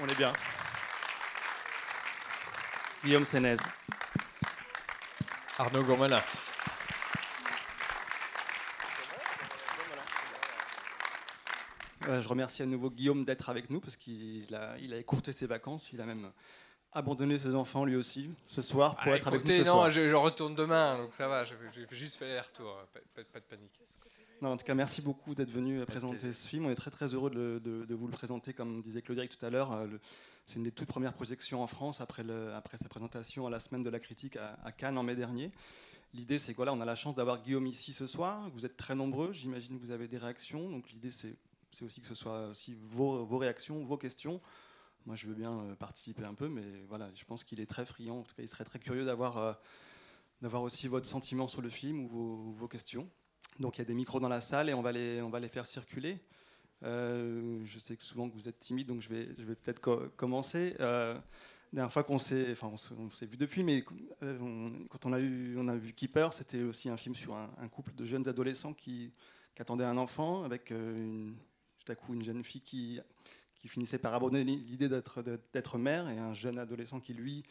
On est bien. Guillaume Sénez. Arnaud Gourmelin. Euh, je remercie à nouveau Guillaume d'être avec nous parce qu'il a, il a écourté ses vacances. Il a même abandonné ses enfants lui aussi ce soir pour Ah, être avec nous écoutez, ce non, soir. Je, je retourne demain, donc ça va. Je, je, juste fait les retours. Pas, pas- pas de panique. Non, en tout cas, merci beaucoup d'être venu euh, présenter plaisir. ce film. On est très très heureux de, le- de- de vous le présenter, comme disait Claudic tout à l'heure. euh, C'est une des toutes premières projections en France après, le- après sa présentation à la semaine de la critique à, à Cannes en mai dernier. L'idée, c'est que voilà, a la chance d'avoir Guillaume ici ce soir. Vous êtes très nombreux. J'imagine que vous avez des réactions. Donc l'idée, c'est aussi que ce soit aussi vos, vos réactions, vos questions. Moi, je veux bien euh, participer un peu, mais voilà, je pense qu'il est très friand. En tout cas, il serait très curieux d'avoir euh, aussi votre sentiment sur le film ou vos, vos questions. Donc il y a des micros dans la salle et on va les, on va les faire circuler. Euh, je sais que souvent vous êtes timide, donc je vais, je vais peut-être co- commencer. Euh, la dernière fois qu'on s'est, enfin vu depuis, mais euh, quand on a, eu, on a vu Keeper, c'était aussi un film sur un, couple de jeunes adolescents qui, qui attendaient un enfant avec une, tout à coup une jeune fille qui, qui finissait par abandonner l'idée d'être, mère et un jeune adolescent qui lui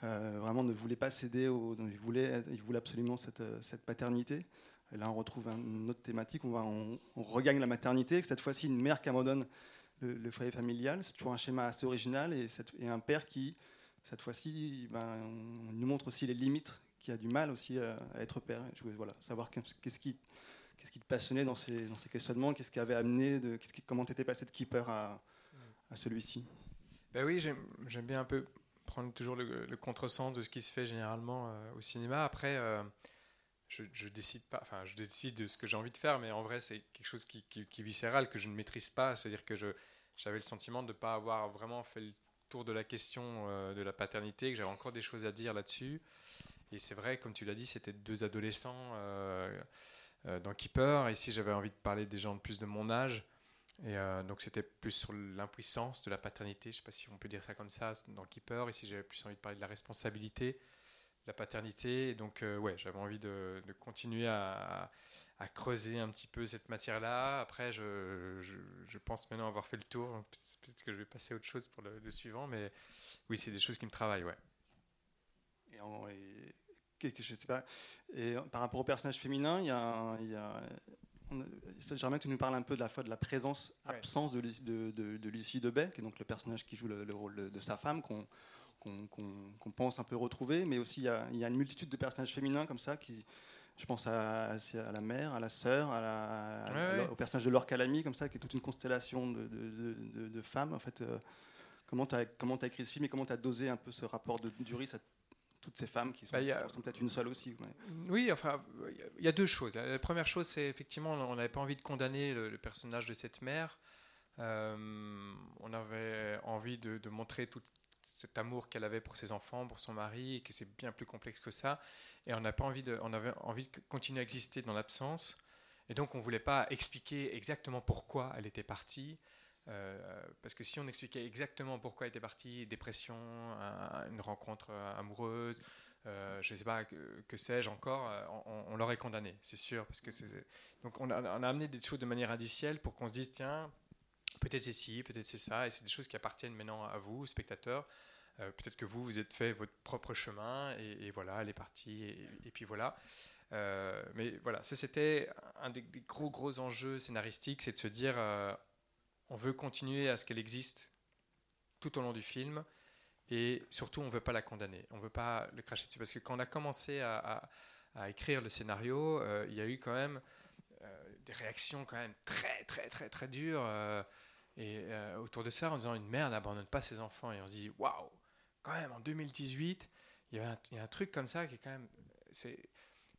vraiment ne voulait pas céder, au, il, voulait, il voulait absolument cette, cette paternité. Là, on retrouve un- une autre thématique. On, regagne la maternité. Cette fois-ci, une mère qui abandonne le, le foyer familial. C'est toujours un schéma assez original. Et, un père qui, cette fois-ci, ben, nous montre aussi les limites, qui a du mal aussi à, à être père. Je voulais voilà, savoir qu'est-ce qui, te passionnait dans ces, questionnements, qu'est-ce qui avait amené, de, comment t'étais passé de keeper à, celui-ci? Ben oui, j'aime j'aime bien un peu prendre toujours le, le contresens de ce qui se fait généralement euh, au cinéma. Après, euh, je, décide pas, enfin, je décide de ce que j'ai envie de faire, mais en vrai, c'est quelque chose qui, est viscéral que je ne maîtrise pas. C'est-à-dire que j'avais le sentiment de ne pas avoir vraiment fait le tour de la question euh, de la paternité, que j'avais encore des choses à dire là-dessus. Et c'est vrai, comme tu l'as dit, c'était deux adolescents euh, euh, dans Keeper. Ici, j'avais envie de parler des gens de plus de mon âge. Et donc c'était plus sur l'impuissance de la paternité, je ne sais pas si on peut dire ça comme ça dans Keeper. Ici j'avais plus envie de parler de la responsabilité, la paternité. Et donc euh, ouais, j'avais envie de, de continuer à, à creuser un petit peu cette matière-là. Après, je, je, je pense maintenant avoir fait le tour. Peut-être que je vais passer à autre chose pour le, le suivant, mais oui, c'est des choses qui me travaillent, ouais. Et, en- et- que- que je sais pas. Et par rapport au personnage féminin, il y a, il y a- j'aimerais que tu nous parles un peu de la fois de la présence, Ouais. absence de, Lucie- de, de, de Lucie Debay, qui est donc le personnage qui joue le, le rôle de, de sa femme, qu'on qu'on- pense un peu retrouver, mais aussi il y, a, il y a une multitude de personnages féminins comme ça qui. Je pense à, à la mère, à la sœur, à la- à- Ouais, ouais. au personnage de Laure Calamy, comme ça, qui est toute une constellation de, de- de- de- de femmes. En fait, euh, comment tu as, comment as écrit ce film et comment tu as dosé un peu ce rapport de Duris à toutes ces femmes qui sont, Bah, sont peut-être une seule aussi. ouais. Oui, enfin, il y a deux choses. La première chose, c'est effectivement, on n'avait pas envie de condamner le, le personnage de cette mère. Euh, on avait envie de, de montrer tout cet amour qu'elle avait pour ses enfants, pour son mari, et que c'est bien plus complexe que ça. Et on n'a pas envie de, on avait envie de continuer à exister dans l'absence. Et donc, on ne voulait pas expliquer exactement pourquoi elle était partie. Euh, parce que si on expliquait exactement pourquoi elle était partie, dépression, un- une rencontre amoureuse, euh, je ne sais pas, que, sais-je encore, euh, on, l'aurait condamné, c'est sûr. Parce que Donc on a, on a amené des choses de manière indicielle pour qu'on se dise, tiens, peut-être c'est ci, peut-être c'est ça, et c'est des choses qui appartiennent maintenant à vous, spectateurs. Euh, peut-être que vous, vous êtes fait votre propre chemin, et, voilà, elle est partie, et, et puis voilà. Euh, mais voilà, ça c'était un des, gros gros enjeux scénaristiques, c'est de se dire, euh, on veut continuer à ce qu'elle existe tout au long du film, et surtout on ne veut pas la condamner, on ne veut pas le cracher dessus, parce que quand on a commencé à, à- écrire le scénario, il y a eu quand même des réactions quand même très très très très dures et euh, autour de ça en disant une mère n'abandonne pas ses enfants et on se dit waouh quand même en 2018 il y, a un, truc comme ça qui est quand même c'est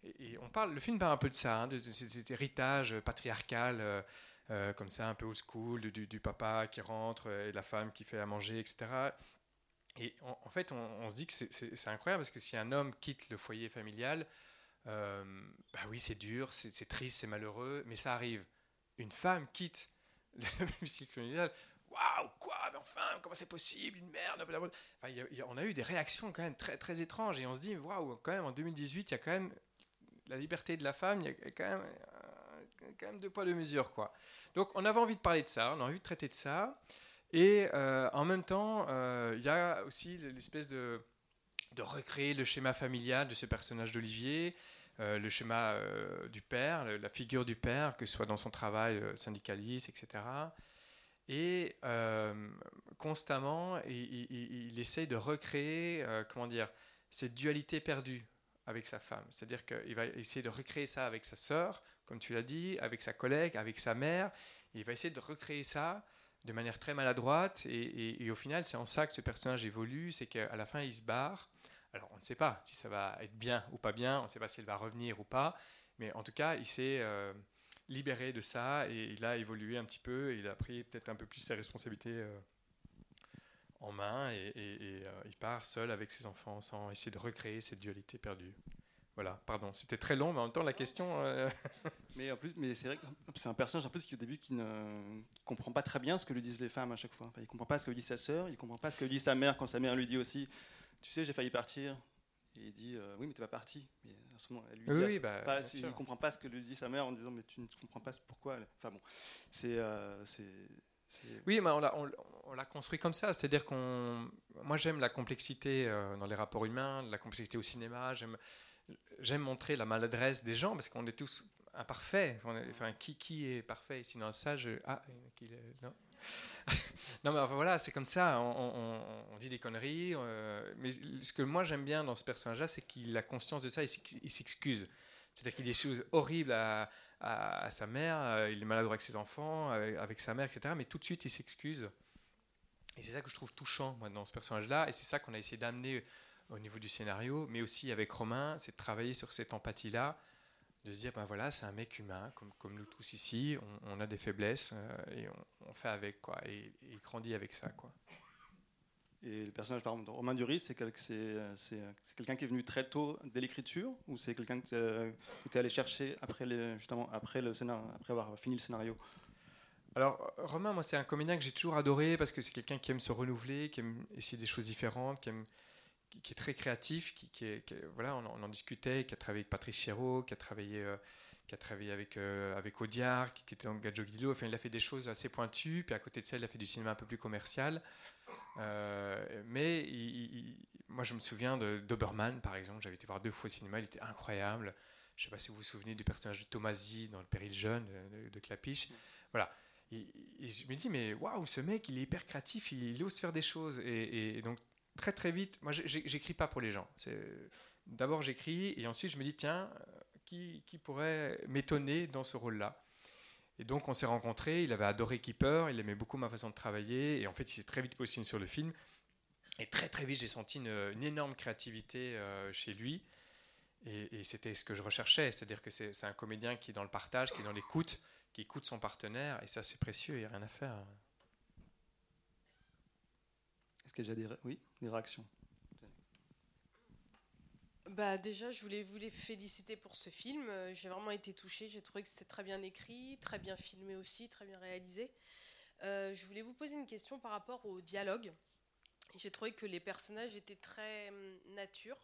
et, on parle le film parle un peu de ça hein, de, de cet héritage patriarcal euh, euh, comme ça un peu old school du, papa qui rentre et la femme qui fait à manger etc et en, fait on, on se dit que c'est- incroyable parce que si un homme quitte le foyer familial bah oui, c'est dur, c'est triste, c'est malheureux, mais ça arrive. Une femme quitte le cycle familial. Waouh, quoi Mais enfin, comment c'est possible Une merde On a eu des réactions quand même très, très étranges et on se dit, waouh, quand même, en 2018, il y a quand même la liberté de la femme, il y a quand même, euh, quand même deux poids, deux mesures. Quoi. Donc, on avait envie de parler de ça, on a envie de traiter de ça. Et en même temps, il y a aussi l'espèce de, de recréer le schéma familial de ce personnage d'Olivier, le schéma du père, la figure du père, que ce soit dans son travail syndicaliste, etc. Et constamment, il, il, essaye de recréer, comment dire, cette dualité perdue avec sa femme. C'est-à-dire qu'il va essayer de recréer ça avec sa sœur, comme tu l'as dit, avec sa collègue, avec sa mère. Il va essayer de recréer ça de manière très maladroite. Et, au final, c'est en ça que ce personnage évolue. C'est qu'à la fin, il se barre. Alors, on ne sait pas si ça va être bien ou pas bien. On ne sait pas s'il va revenir ou pas. Mais en tout cas, il s'est euh, libéré de ça et il a évolué un petit peu. Et il a pris peut-être un peu plus ses responsabilités. Euh, en main et, euh, il part seul avec ses enfants sans essayer de recréer cette dualité perdue. Voilà, pardon, c'était très long, mais en même temps la question. Mais en plus, mais c'est vrai que c'est un personnage en plus qui au début qui ne comprend pas très bien ce que lui disent les femmes à chaque fois. Enfin, il comprend pas ce que lui dit sa sœur, il comprend pas ce que lui dit sa mère quand sa mère lui dit aussi, tu sais, j'ai failli partir. Et il dit euh, oui, mais tu pas parti. Mais à ce moment, elle lui dit, bah, pas, il comprend pas ce que lui dit sa mère en disant mais tu ne comprends pas pourquoi. Enfin bon, c'est oui, mais on l'a construit comme ça. C'est-à-dire qu'on. Moi, j'aime la complexité euh, dans les rapports humains, la complexité au cinéma. J'aime montrer la maladresse des gens parce qu'on est tous imparfaits. enfin, qui, qui est parfait? Sinon, ça, je. Ah, non? non, mais voilà, c'est comme ça. On, dit des conneries. Euh, mais ce que moi, j'aime bien dans ce personnage-là, c'est qu'il a conscience de ça il s'excuse. C'est-à-dire qu'il a des choses horribles à sa mère, euh, il est maladroit avec ses enfants, avec, sa mère, etc. Mais tout de suite, il s'excuse. Et c'est ça que je trouve touchant moi, dans ce personnage-là. Et c'est ça qu'on a essayé d'amener au niveau du scénario, mais aussi avec Romain, c'est de travailler sur cette empathie-là, de se dire, ben voilà, c'est un mec humain, comme, comme nous tous ici, on, a des faiblesses, euh, et on, fait avec, quoi, et, et, il grandit avec ça, quoi. Et le personnage, par exemple, de Romain Duris, c'est quelqu'un qui est venu très tôt dès l'écriture ou c'est quelqu'un que tu es allé chercher après, les, justement, après, le scénario, après avoir fini le scénario? Alors, Romain, moi, c'est un comédien que j'ai toujours adoré parce que c'est quelqu'un qui aime se renouveler, qui aime essayer des choses différentes, qui, aime, qui, est très créatif, qui, est, voilà, on, en discutait, qui a travaillé avec Patrice Chéreau, qui a travaillé, euh, qui a travaillé avec, euh, avec Audiard, qui, était dans Gadjo Guido. Enfin, il a fait des choses assez pointues, puis à côté de ça, il a fait du cinéma un peu plus commercial. Euh, mais moi, je me souviens de Doberman, par exemple. J'avais été voir deux fois au cinéma, il était incroyable. Je ne sais pas si vous vous souvenez du personnage de Tomasi dans Le Péril Jeune de, Clapiche. Voilà. Et, je me dis, mais waouh, ce mec, il est hyper créatif, il, ose faire des choses. Et, donc, très très vite, moi, j'écris pas pour les gens. D'abord, j'écris et ensuite, je me dis, tiens, qui, qui pourrait m'étonner dans ce rôle-là? Et donc on s'est rencontrés, il avait adoré Keeper, il aimait beaucoup ma façon de travailler, et en fait il s'est très vite positionné sur le film. Et très très vite j'ai senti une, énorme créativité euh, chez lui, et, c'était ce que je recherchais, c'est-à-dire que c'est un comédien qui est dans le partage, qui est dans l'écoute, qui écoute son partenaire, et ça c'est précieux, il n'y a rien à faire. Est-ce qu'il y a des, oui, des réactions? Bah déjà, je voulais vous les féliciter pour ce film. Euh, j'ai vraiment été touchée. J'ai trouvé que c'était très bien écrit, très bien filmé aussi, très bien réalisé. Euh, je voulais vous poser une question par rapport au dialogue. J'ai trouvé que les personnages étaient très hum, nature.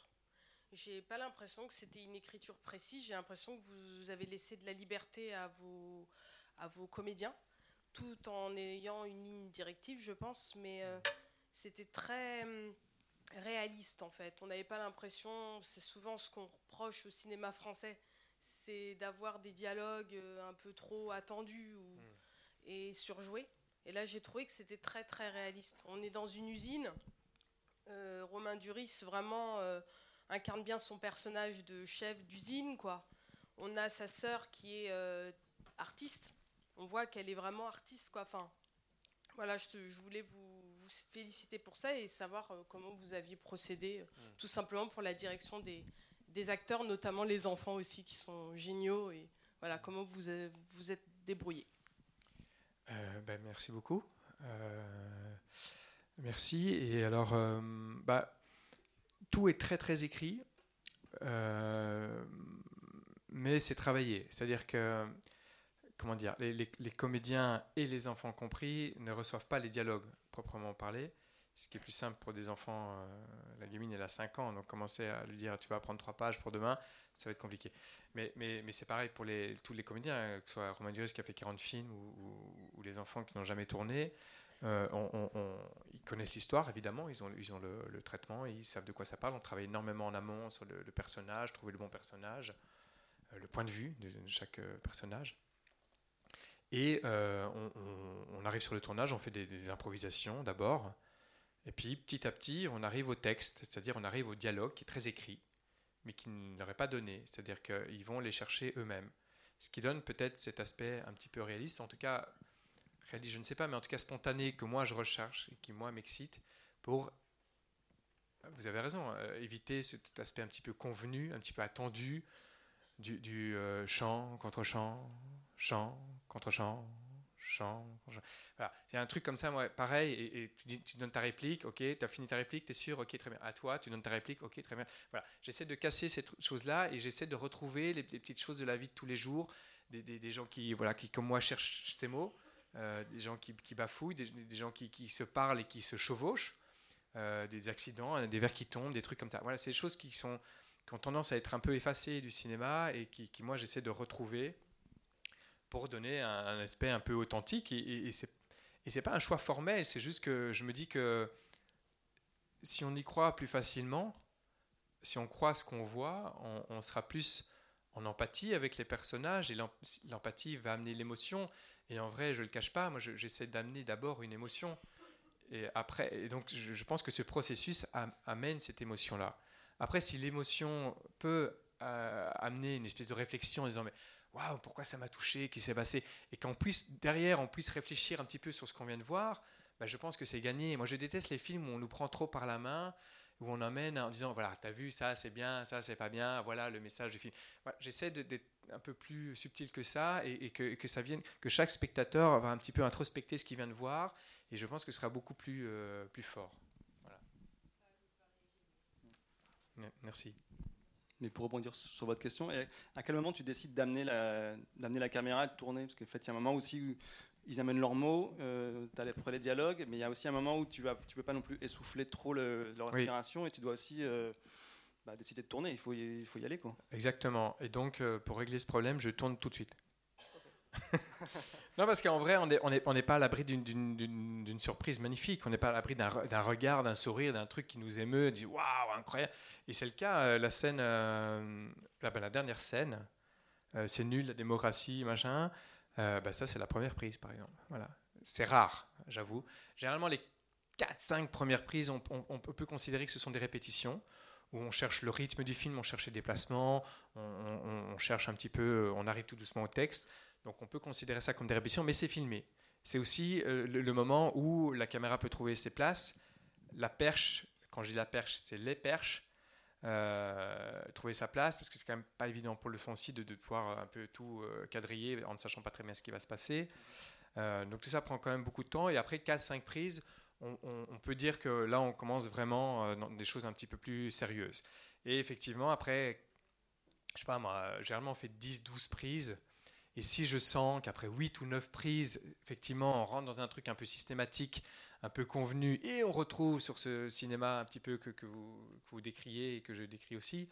J'ai pas l'impression que c'était une écriture précise. J'ai l'impression que vous avez laissé de la liberté à vos, à vos comédiens, tout en ayant une ligne directive, je pense. Mais euh, c'était très hum, réaliste en fait. On n'avait pas l'impression, c'est souvent ce qu'on reproche au cinéma français, c'est d'avoir des dialogues euh, un peu trop attendus ou, hmm. et surjoués. Et là, j'ai trouvé que c'était très très réaliste. On est dans une usine. Euh, Romain Duris vraiment euh, incarne bien son personnage de chef d'usine, quoi. On a sa sœur qui est artiste. On voit qu'elle est vraiment artiste, quoi. Enfin, voilà, je voulais vous féliciter pour ça et savoir euh, comment vous aviez procédé, euh, mm. tout simplement pour la direction des, des, acteurs, notamment les enfants aussi qui sont géniaux et voilà comment vous vous êtes débrouillé. Euh, ben, merci beaucoup. merci. Et alors, bah, tout est très très écrit, mais c'est travaillé. C'est-à-dire que comment dire, les, comédiens et les enfants compris ne reçoivent pas les dialogues proprement parler. Ce qui est plus simple pour des enfants, euh, la gamine elle a 5 ans, donc commencer à lui dire tu vas prendre 3 pages pour demain, ça va être compliqué. Mais, c'est pareil pour tous les comédiens, hein, que ce soit Romain Duris qui a fait 40 films ou, les enfants qui n'ont jamais tourné. ils connaissent l'histoire, évidemment, ils ont, ils ont le, traitement, ils savent de quoi ça parle. On travaille énormément en amont sur le, personnage, trouver le bon personnage, le point de vue de, chaque personnage. Et on, arrive sur le tournage, on fait des improvisations d'abord, et puis petit à petit, on arrive au texte, c'est-à-dire on arrive au dialogue qui est très écrit, mais qui n'aurait pas donné, c'est-à-dire qu'ils vont les chercher eux-mêmes. Ce qui donne peut-être cet aspect un petit peu réaliste, en tout cas, réaliste je ne sais pas, mais en tout cas spontané que moi je recherche et qui moi m'excite pour, vous avez raison, euh, éviter cet aspect un petit peu convenu, un petit peu attendu du, du euh, chant contre chant, chant contre chant, chant. Voilà. Il y a un truc comme ça, moi, pareil, et, tu, donnes ta réplique, ok, tu as fini ta réplique, tu es sûr, ok, très bien. À toi, tu donnes ta réplique, ok, très bien. Voilà. J'essaie de casser cette chose-là et j'essaie de retrouver les, petites choses de la vie de tous les jours, des, gens qui, voilà, qui, comme moi, cherchent ces mots, euh, des gens qui, bafouillent, des, gens qui, se parlent et qui se chevauchent, euh, des accidents, des verres qui tombent, des trucs comme ça. Voilà, c'est des choses qui, sont, qui ont tendance à être un peu effacées du cinéma et qui moi, j'essaie de retrouver pour donner un, aspect un peu authentique. Et, et, et c'est pas un choix formel, c'est juste que je me dis que si on y croit plus facilement, si on croit ce qu'on voit, on, sera plus en empathie avec les personnages et l'empathie va amener l'émotion. Et en vrai, je le cache pas, moi j'essaie d'amener d'abord une émotion. Et après, et donc je, pense que ce processus amène cette émotion-là. Après, si l'émotion peut euh, amener une espèce de réflexion en disant mais waouh, pourquoi ça m'a touché, qui s'est passé, et qu'en puisse, derrière, on puisse réfléchir un petit peu sur ce qu'on vient de voir, bah, je pense que c'est gagné. Moi, je déteste les films où on nous prend trop par la main, où on emmène en disant, voilà, t'as vu, ça c'est bien, ça c'est pas bien, voilà le message du film. J'essaie d'être un peu plus subtil que ça, et, que, que, ça vienne, que chaque spectateur va un petit peu introspecter ce qu'il vient de voir, et je pense que ce sera beaucoup plus, euh, plus fort. Voilà. Merci. Mais pour rebondir sur votre question, à quel moment tu décides d'amener la, d'amener la caméra, de tourner? Parce qu'en fait, il y a un moment aussi où ils amènent leurs mots, euh, tu as les, les dialogues, mais il y a aussi un moment où tu ne tu peux pas non plus essouffler trop le, leur respiration et tu dois aussi euh, bah, décider de tourner. Il faut y, il faut y aller. Quoi. Exactement. Et donc, euh, pour régler ce problème, je tourne tout de suite. non, parce qu'en vrai, on n'est pas à l'abri d'une surprise magnifique. On n'est pas à l'abri d'un regard, d'un sourire, d'un truc qui nous émeut, dit waouh, incroyable. Et c'est le cas, euh, la scène, euh, la, ben, la, dernière scène, euh, c'est nul, la démocratie, machin. bah, ça, c'est la première prise, par exemple. Voilà. C'est rare, j'avoue. Généralement, les 4-5 premières prises, on, peut considérer que ce sont des répétitions où on cherche le rythme du film, on cherche les déplacements, on, cherche un petit peu, on arrive tout doucement au texte. Donc on peut considérer ça comme des répétitions, mais c'est filmé. C'est aussi euh, le, moment où la caméra peut trouver ses places. La perche, quand je dis la perche, c'est les perches, euh, trouver sa place, parce que c'est quand même pas évident pour le aussi de, pouvoir un peu tout euh, quadriller en ne sachant pas très bien ce qui va se passer. donc tout ça prend quand même beaucoup de temps. Et après 4-5 prises, on, on, peut dire que là, on commence vraiment dans des choses un petit peu plus sérieuses. Et effectivement, après, je sais pas moi, généralement on fait 10-12 prises. Et si je sens qu'après 8 ou 9 prises, effectivement, on rentre dans un truc un peu systématique, un peu convenu, et on retrouve sur ce cinéma un petit peu que, que, vous, que vous, décriez et que je décris aussi,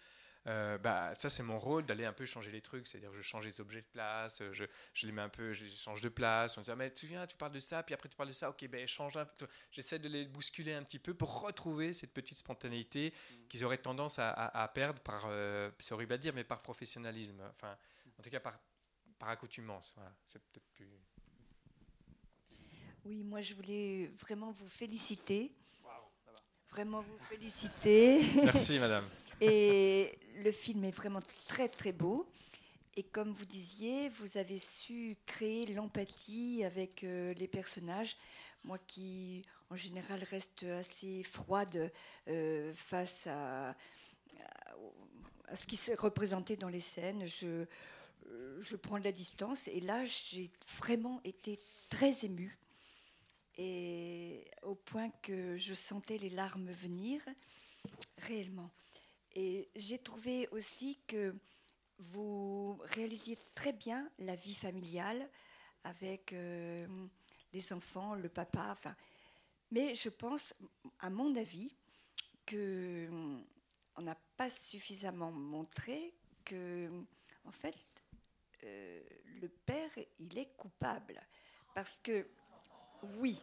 euh, bah, ça c'est mon rôle d'aller un peu changer les trucs, c'est-à-dire je change les objets de place, je, je, les mets un peu, je change de place, on se dit ah, mais tu viens, tu parles de ça, puis après tu parles de ça, ok ben change un peu, j'essaie de les bousculer un petit peu pour retrouver cette petite spontanéité mm. qu'ils auraient tendance à, à, perdre par, euh, c'est horrible à dire, mais par professionnalisme, enfin en tout cas par, par accoutumance. c'est peut-être plus. Oui, moi je voulais vraiment vous féliciter. Vraiment vous féliciter. Merci, madame. Et le film est vraiment très très beau. Et comme vous disiez, vous avez su créer l'empathie avec euh, les personnages. Moi qui, en général, reste assez froide euh, face à, à, à, ce qui s'est représenté dans les scènes, je, euh, je prends de la distance. Et là, j'ai vraiment été très émue. Et au point que je sentais les larmes venir, réellement. Et j'ai trouvé aussi que vous réalisiez très bien la vie familiale avec euh, les enfants, le papa. Mais je pense, à mon avis, que on n'a pas suffisamment montré que, en fait, euh, le père, il est coupable. Parce que, oui,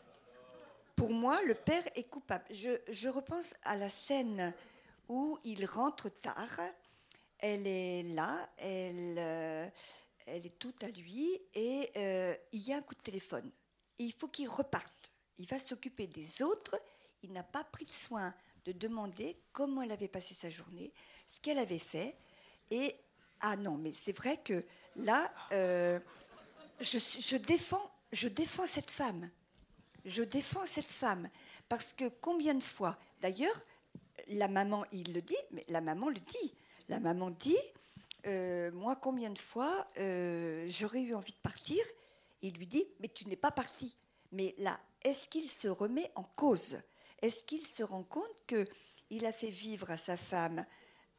pour moi, le père est coupable. Je, repense à la scène où il rentre tard. Elle est là, elle, euh, elle est toute à lui, et euh, il y a un coup de téléphone. il faut qu'il reparte. Il va s'occuper des autres. Il n'a pas pris soin de demander comment elle avait passé sa journée, ce qu'elle avait fait. Et ah non, mais c'est vrai que là, euh, je, défends, je défends cette femme. Je défends cette femme parce que combien de fois, d'ailleurs, la maman, il le dit, mais la maman le dit. La maman dit, euh, moi, combien de fois euh, j'aurais eu envie de partir? Il lui dit, mais tu n'es pas parti. Mais là, est-ce qu'il se remet en cause? Est-ce qu'il se rend compte qu'il a fait vivre à sa femme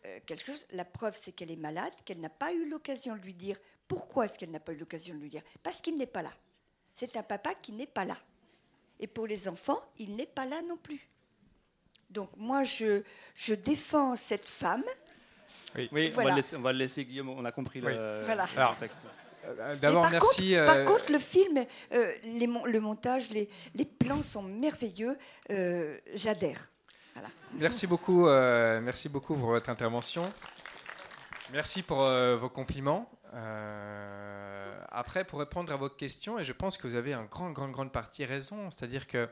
euh, quelque chose La preuve, c'est qu'elle est malade, qu'elle n'a pas eu l'occasion de lui dire. Pourquoi est-ce qu'elle n'a pas eu l'occasion de lui dire Parce qu'il n'est pas là. C'est un papa qui n'est pas là. Et pour les enfants, il n'est pas là non plus. Donc moi, je, je défends cette femme. Oui, on, va le laisser, Guillaume, on a compris le, texte. Euh, d'abord, merci. Contre, Par euh, contre, le film, euh, les, le montage, les, les, plans sont merveilleux. J'adhère. Merci beaucoup, merci beaucoup pour votre intervention. Merci pour vos compliments. après, pour répondre à votre question, et je pense que vous avez en grande, grande, grande partie raison, c'est-à-dire que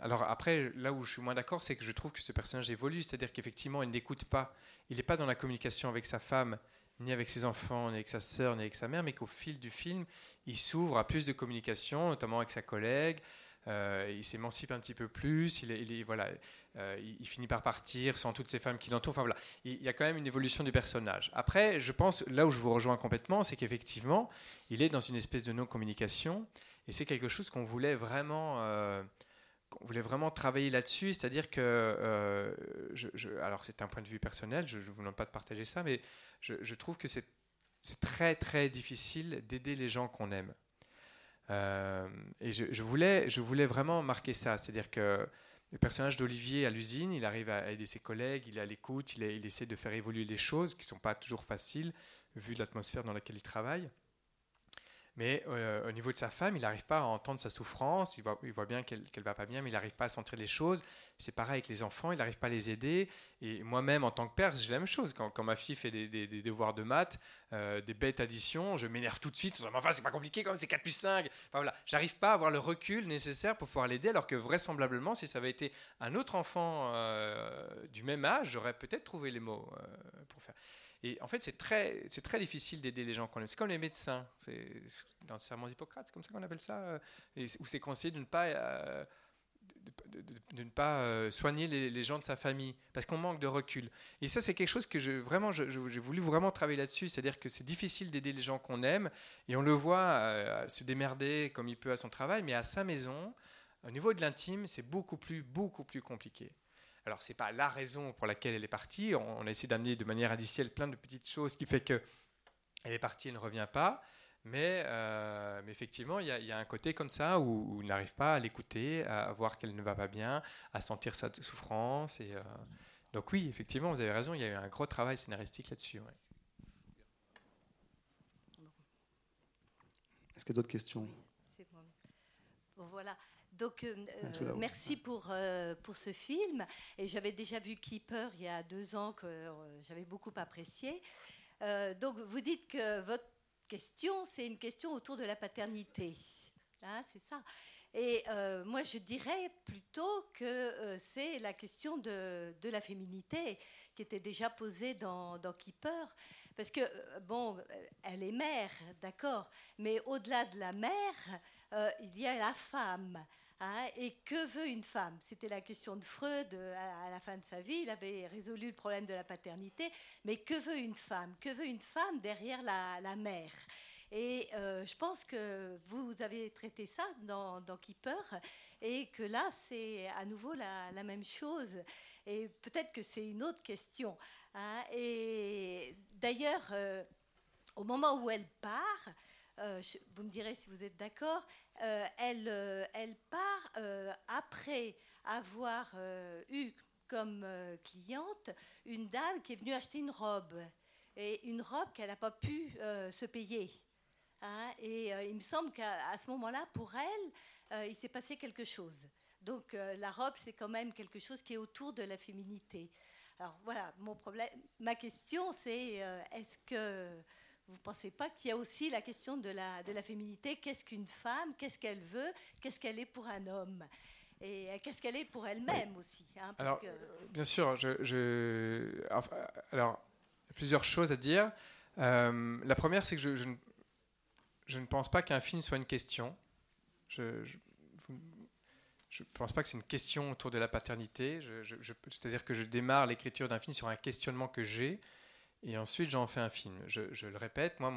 alors après, là où je suis moins d'accord, c'est que je trouve que ce personnage évolue, c'est-à-dire qu'effectivement, il n'écoute pas, il n'est pas dans la communication avec sa femme, ni avec ses enfants, ni avec sa sœur, ni avec sa mère, mais qu'au fil du film, il s'ouvre à plus de communication, notamment avec sa collègue. Euh, il s'émancipe un petit peu plus, il, voilà, euh, il, finit par partir sans toutes ces femmes qui l'entourent. Enfin voilà, il, y a quand même une évolution du personnage. Après, je pense, là où je vous rejoins complètement, c'est qu'effectivement, il est dans une espèce de non-communication, et c'est quelque chose qu'on voulait vraiment euh, on voulait vraiment travailler là-dessus, c'est-à-dire que, alors c'est un point de vue personnel, je ne vous demande pas de partager ça, mais je, trouve que c'est très très difficile d'aider les gens qu'on aime. Euh, et je, voulais, je voulais vraiment marquer ça, c'est-à-dire que le personnage d'Olivier à l'usine, il arrive à aider ses collègues, il est à l'écoute, il, il, essaie de faire évoluer les choses qui ne sont pas toujours faciles vu l'atmosphère dans laquelle il travaille. Mais euh, au niveau de sa femme, il n'arrive pas à entendre sa souffrance, il voit, il voit bien qu'elle ne va pas bien, mais il n'arrive pas à sentir les choses. C'est pareil avec les enfants, il n'arrive pas à les aider. Et moi-même, en tant que père, j'ai la même chose. Quand, ma fille fait des, devoirs de maths, euh, des bêtes additions, je m'énerve tout de suite. Enfin, c'est pas compliqué quand même, c'est 4 plus 5. Enfin, voilà. J'arrive pas à avoir le recul nécessaire pour pouvoir l'aider, alors que vraisemblablement, si ça avait été un autre enfant euh, du même âge, j'aurais peut-être trouvé les mots pour faire. Et en fait, c'est très, c'est très difficile d'aider les gens qu'on aime. C'est comme les médecins. C'est, dans le serment d'Hippocrate, c'est comme ça qu'on appelle ça. Euh, où c'est conseillé de ne pas, euh, de, ne pas euh, soigner les, gens de sa famille, parce qu'on manque de recul. Et ça, c'est quelque chose que je, vraiment, j'ai voulu vraiment travailler là-dessus. C'est-à-dire que c'est difficile d'aider les gens qu'on aime, et on le voit se démerder comme il peut à son travail, mais à sa maison, au niveau de l'intime, c'est beaucoup plus, beaucoup plus compliqué. Alors, ce n'est pas la raison pour laquelle elle est partie. On, a essayé d'amener de manière indicielle plein de petites choses qui fait qu'elle est partie, elle ne revient pas. Mais, euh, effectivement, il y, a un côté comme ça où, il n'arrive pas à l'écouter, à voir qu'elle ne va pas bien, à sentir sa souffrance. Et, euh, donc oui, effectivement, vous avez raison, il y a eu un gros travail scénaristique là-dessus. Est-ce qu'il y a d'autres questions? C'est bon. bon. Voilà. Donc, euh, euh, merci pour, euh, pour ce film. Et j'avais déjà vu Keeper il y a deux ans que j'avais beaucoup apprécié. donc, vous dites que votre question, c'est une question autour de la paternité. Hein, c'est ça. Et moi, je dirais plutôt que c'est la question de, de, la féminité qui était déjà posée dans, dans Keeper. Parce que, bon, elle est mère, d'accord, mais au-delà de la mère, il y a la femme. Hein, et que veut une femme? C'était la question de Freud euh, à, la fin de sa vie. Il avait résolu le problème de la paternité. Mais que veut une femme? Que veut une femme derrière la, mère? Et euh, je pense que vous avez traité ça dans, Keeper et que là, c'est à nouveau la, même chose. Et peut-être que c'est une autre question. Hein. Et d'ailleurs, euh, au moment où elle part, vous me direz si vous êtes d'accord, elle, euh, elle, part euh, après avoir eu comme cliente une dame qui est venue acheter une robe, et une robe qu'elle n'a pas pu se payer. Hein. et il me semble qu'à ce moment-là, pour elle, il s'est passé quelque chose. Donc la robe, c'est quand même quelque chose qui est autour de la féminité. Alors voilà, mon problème, ma question, c'est est-ce que vous ne pensez pas qu'il y a aussi la question de la, de la féminité? Qu'est-ce qu'une femme? Qu'est-ce qu'elle veut? Qu'est-ce qu'elle est pour un homme? Et euh, qu'est-ce qu'elle est pour elle-même aussi hein, Alors, euh, bien sûr, je, je alors, plusieurs choses à dire. Euh, la première, c'est que je, je, ne, pense pas qu'un film soit une question. Je ne pense pas que c'est une question autour de la paternité. C'est-à-dire que je démarre l'écriture d'un film sur un questionnement que j'ai. Et ensuite, j'en fais un film. Je, le répète, moi,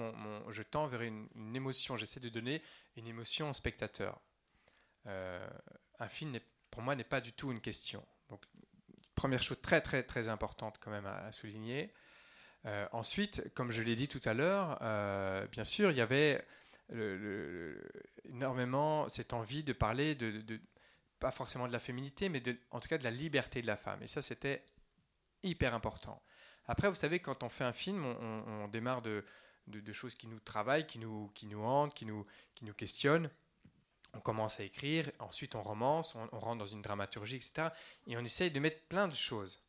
je tends vers une, émotion. J'essaie de donner une émotion au spectateur. Euh, un film, pour moi, n'est pas du tout une question. Donc, première chose très, très, très importante quand même à, souligner. Euh, ensuite, comme je l'ai dit tout à l'heure, euh, bien sûr, il y avait énormément cette envie de parler de, pas forcément de la féminité, mais en tout cas de la liberté de la femme. Et ça, c'était hyper important. Après, vous savez, quand on fait un film, on, démarre de, choses qui nous travaillent, qui nous, hantent, qui nous, qui nous questionnent. On commence à écrire, ensuite on romance, on, rentre dans une dramaturgie, etc. Et on essaye de mettre plein de choses.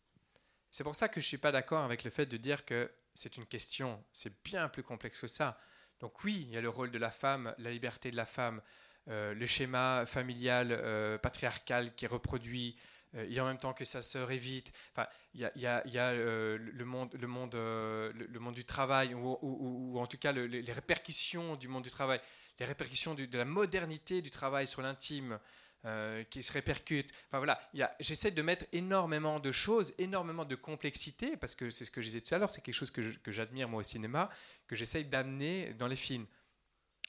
C'est pour ça que je ne suis pas d'accord avec le fait de dire que c'est une question. C'est bien plus complexe que ça. Donc oui, il y a le rôle de la femme, la liberté de la femme, euh, le schéma familial euh, patriarcal qui est reproduit, euh, et en même temps que sa sœur évite. Enfin, il y a, y a, y a euh, le, monde, le, monde, euh, le, monde du travail, ou, en tout cas les, répercussions du monde du travail, les répercussions de la modernité du travail sur l'intime. qui se répercutent. Enfin voilà, j'essaie de mettre énormément de choses, énormément de complexité, parce que c'est ce que je disais tout à l'heure, c'est quelque chose que j'admire moi au cinéma, que j'essaie d'amener dans les films.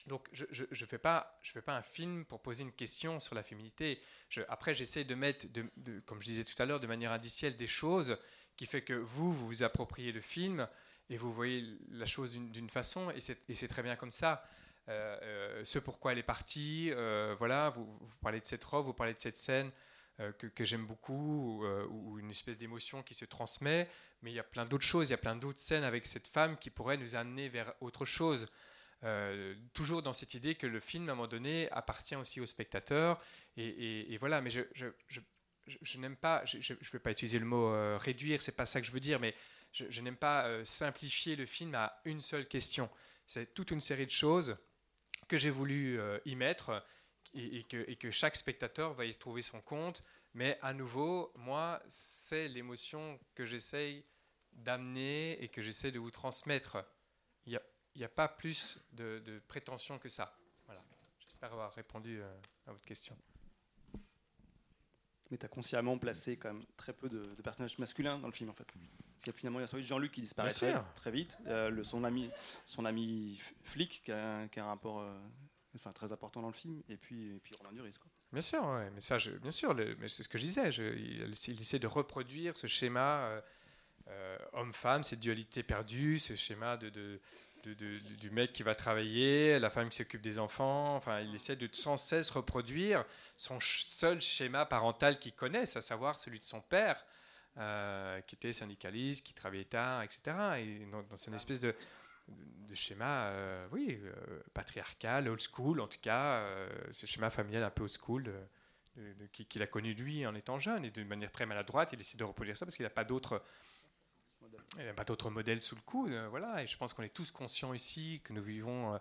Donc je ne pas, je fais pas un film pour poser une question sur la féminité. après, j'essaie de mettre, de, comme je disais tout à l'heure, de manière indicielle des choses qui fait que vous, vous vous appropriez le film et vous voyez la chose d'une façon, et c'est très bien comme ça. Euh, euh, ce pourquoi elle est partie, euh, voilà, vous, parlez de cette robe, vous parlez de cette scène que, que j'aime beaucoup, ou, ou, une espèce d'émotion qui se transmet, mais il y a plein d'autres choses, il y a plein d'autres scènes avec cette femme qui pourraient nous amener vers autre chose. Euh, toujours dans cette idée que le film, à un moment donné, appartient aussi au spectateur. Et, voilà, mais je, n'aime pas, je ne vais pas utiliser le mot euh, réduire, c'est pas ça que je veux dire, mais je, n'aime pas euh, simplifier le film à une seule question. C'est toute une série de choses que j'ai voulu y mettre et, que, chaque spectateur va y trouver son compte. Mais à nouveau, moi, c'est l'émotion que j'essaye d'amener et que j'essaie de vous transmettre. Il y a n'y a pas plus de, prétention que ça. Voilà. J'espère avoir répondu euh, à votre question. Mais tu as consciemment placé quand même très peu de, personnages masculins dans le film en fait. Parce que finalement il y a celui de Jean-Luc qui disparaît très, vite, euh, le, son, ami, son ami flic qui a, un rapport euh, enfin, très important dans le film, et puis, et puis Romain Duris. Quoi. Bien sûr, mais ça, je, bien sûr, mais c'est ce que je disais. Je, il, essaie de reproduire ce schéma homme-femme, cette dualité perdue, ce schéma de du mec qui va travailler, la femme qui s'occupe des enfants. Enfin, il essaie de sans cesse reproduire son seul schéma parental qu'il connaisse, à savoir celui de son père, euh, qui était syndicaliste, qui travaillait tard, etc. Et dans, une espèce de, schéma, euh, oui, euh, patriarcal, old school, en tout cas, ce schéma familial un peu old school. qu'il a connu lui en étant jeune et de manière très maladroite, il essaie de reproduire ça parce qu'il n'a pas il n'y a pas d'autre modèle sous le coude. Euh, voilà. Et je pense qu'on est tous conscients ici que nous vivons euh,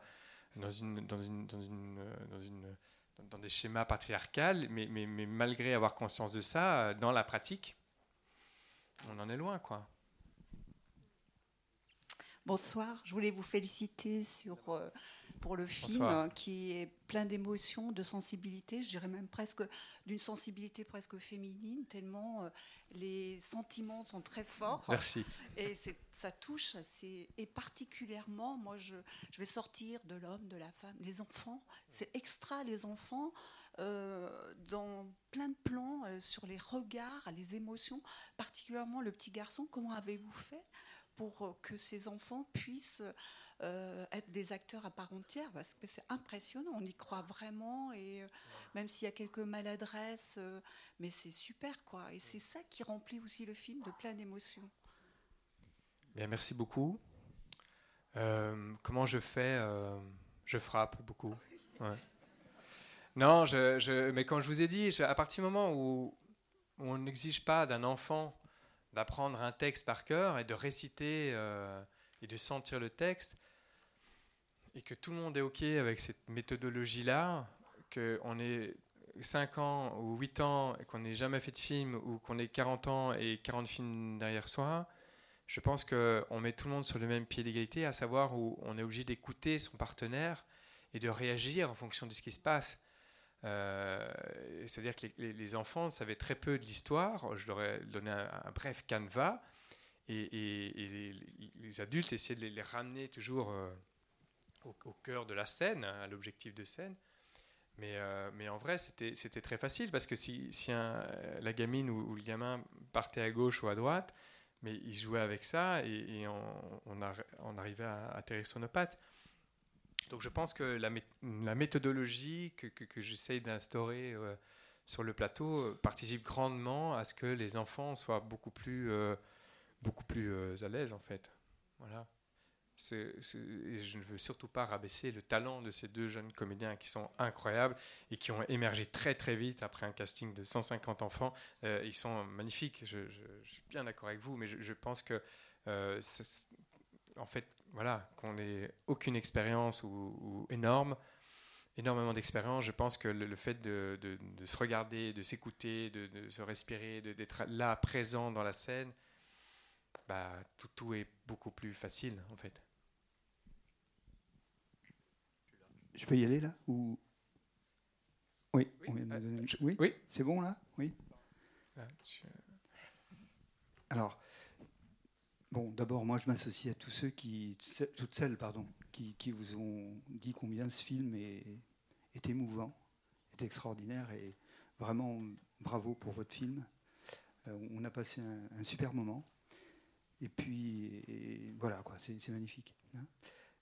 dans, une, dans, une, dans, une, euh, dans, une, dans des schémas patriarcales, mais, mais, mais, malgré avoir conscience de ça, dans la pratique, on en est loin. quoi. Bonsoir, je voulais vous féliciter sur pour le film qui est plein d'émotions, de sensibilité, je dirais même presque d'une sensibilité presque féminine, tellement euh, les sentiments sont très forts. Merci. Et ça touche, et particulièrement, moi je, je vais sortir de l'homme, de la femme, les enfants, c'est extra les enfants. Euh, dans plein de plans euh, sur les regards, les émotions, particulièrement le petit garçon. Comment avez-vous fait pour que ces enfants puissent euh, être des acteurs à part entière parce que c'est impressionnant, on y croit vraiment et euh, même s'il y a quelques maladresses, euh, mais c'est super quoi. Et c'est ça qui remplit aussi le film de plein d'émotions. Bien, merci beaucoup. comment je fais Je frappe beaucoup. Non, je, mais comme je vous ai dit, à partir du moment où, on n'exige pas d'un enfant d'apprendre un texte par cœur et de réciter euh, et de sentir le texte, et que tout le monde est OK avec cette méthodologie-là, qu'on ait 5 ans ou 8 ans et qu'on n'ait jamais fait de film, ou qu'on ait 40 ans et 40 films derrière soi, je pense qu'on met tout le monde sur le même pied d'égalité, à savoir où on est obligé d'écouter son partenaire et de réagir en fonction de ce qui se passe. Euh, c'est-à-dire que les, enfants savaient très peu de l'histoire. Je leur ai donné un, bref canevas. Et, les, adultes essayaient de les, ramener toujours euh, au, cœur de la scène, à l'objectif de scène. Mais, euh, mais en vrai, c'était très facile parce que si, si la gamine ou, le gamin partait à gauche ou à droite, mais il jouait avec ça et, on, on, arrivait à atterrir sur nos pattes. Donc je pense que la, méthodologie que, que, j'essaye d'instaurer euh, sur le plateau euh, participe grandement à ce que les enfants soient beaucoup plus, euh, beaucoup plus à l'aise en fait. Voilà. Je ne veux surtout pas rabaisser le talent de ces deux jeunes comédiens qui sont incroyables et qui ont émergé très très vite après un casting de 150 enfants. ils sont magnifiques, je, suis bien d'accord avec vous, mais je, pense que en fait, voilà, qu'on n'ait aucune expérience ou, énorme, énormément d'expérience, je pense que le, fait de, se regarder, de s'écouter, de, se respirer, d'être là, présent dans la scène, bah, tout est beaucoup plus facile, en fait. Je peux y aller là ou... Oui, euh, oui, oui. c'est bon là? Oui. Alors, Bon, d'abord, moi, je m'associe à tous ceux qui, toutes celles, pardon, qui, vous ont dit combien ce film est, émouvant, est extraordinaire et vraiment bravo pour votre film. Euh, on a passé un, super moment. Et puis, voilà, quoi, c'est magnifique. Hein.